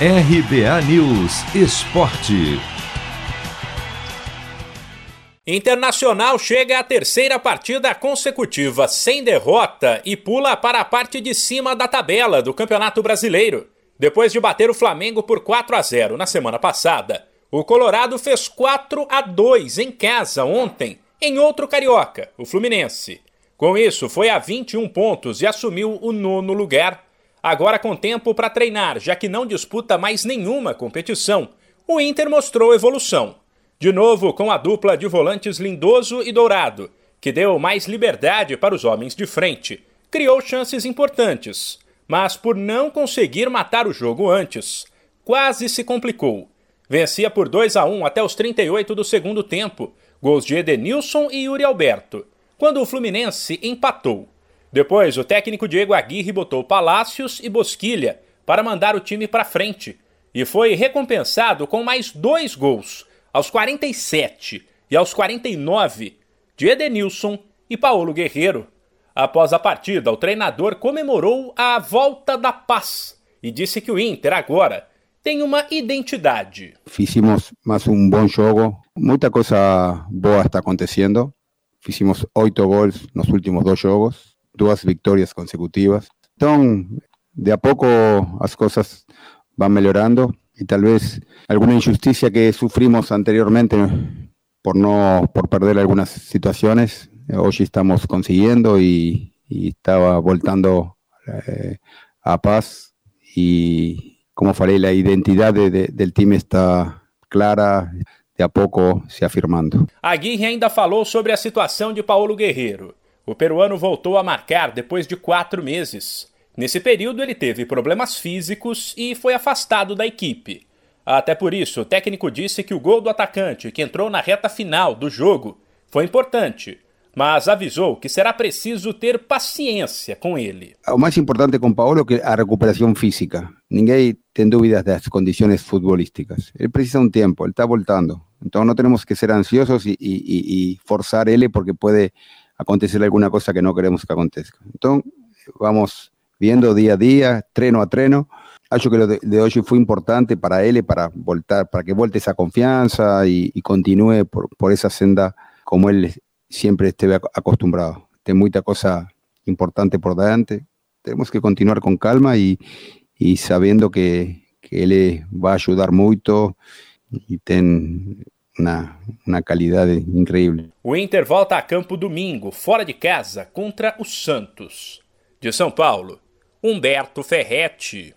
RBA News Esporte. Internacional chega à terceira partida consecutiva sem derrota e pula para a parte de cima da tabela do Campeonato Brasileiro. Depois de bater o Flamengo por 4 a 0 na semana passada, o Colorado fez 4 a 2 em casa ontem, em outro carioca, o Fluminense. Com isso, foi a 21 pontos e assumiu o nono lugar. Agora com tempo para treinar, já que não disputa mais nenhuma competição, o Inter mostrou evolução de novo com a dupla de volantes Lindoso e Dourado, que deu mais liberdade para os homens de frente, criou chances importantes, mas por não conseguir matar o jogo antes, quase se complicou. Vencia por 2 a 1 até os 38 do segundo tempo, gols de Edenilson e Yuri Alberto, quando o Fluminense empatou. Depois, o técnico Diego Aguirre botou Palácios e Bosquilha para mandar o time para frente e foi recompensado com mais dois gols aos 47 e aos 49 de Edenilson e Paulo Guerreiro. Após a partida, o treinador comemorou a volta da paz e disse que o Inter agora tem uma identidade. Fizemos mais um bom jogo, muita coisa boa está acontecendo. Fizemos oito gols nos últimos dois jogos, duas vitórias consecutivas. Então, de a pouco as coisas vão melhorando y tal vez alguna injusticia que sufrimos anteriormente por no por perder algunas situaciones hoy estamos consiguiendo y, y estaba voltando eh, a paz y como falei la identidad de, de, del time está clara de a pouco se afirmando. Aguirre ainda falou sobre a situação de Paulo Guerreiro. O peruano voltou a marcar depois de quatro meses. Nesse período, ele teve problemas físicos e foi afastado da equipe. Até por isso, o técnico disse que o gol do atacante, que entrou na reta final do jogo, foi importante, mas avisou que será preciso ter paciência com ele. O mais importante com Paulo é a recuperação física. Ninguém tem dúvidas das condições futebolísticas. Ele precisa um tempo, ele está voltando. Então não temos que ser ansiosos e, e, e forçar ele porque pode acontecer alguma coisa que não queremos que aconteça. Então vamos viendo día a día, treno a treno. Acho que lo de, de hoy fue importante para él, para voltar, para que volte esa confianza y, continúe por, esa senda como él siempre esté acostumbrado. Tem muita cosa importante por delante. Tenemos que continuar con calma y, y sabiendo que, que él va a ayudar mucho y ten una, una calidad increíble. O Inter volta a campo domingo, fora de casa, contra o Santos. De São Paulo, Humberto Ferretti.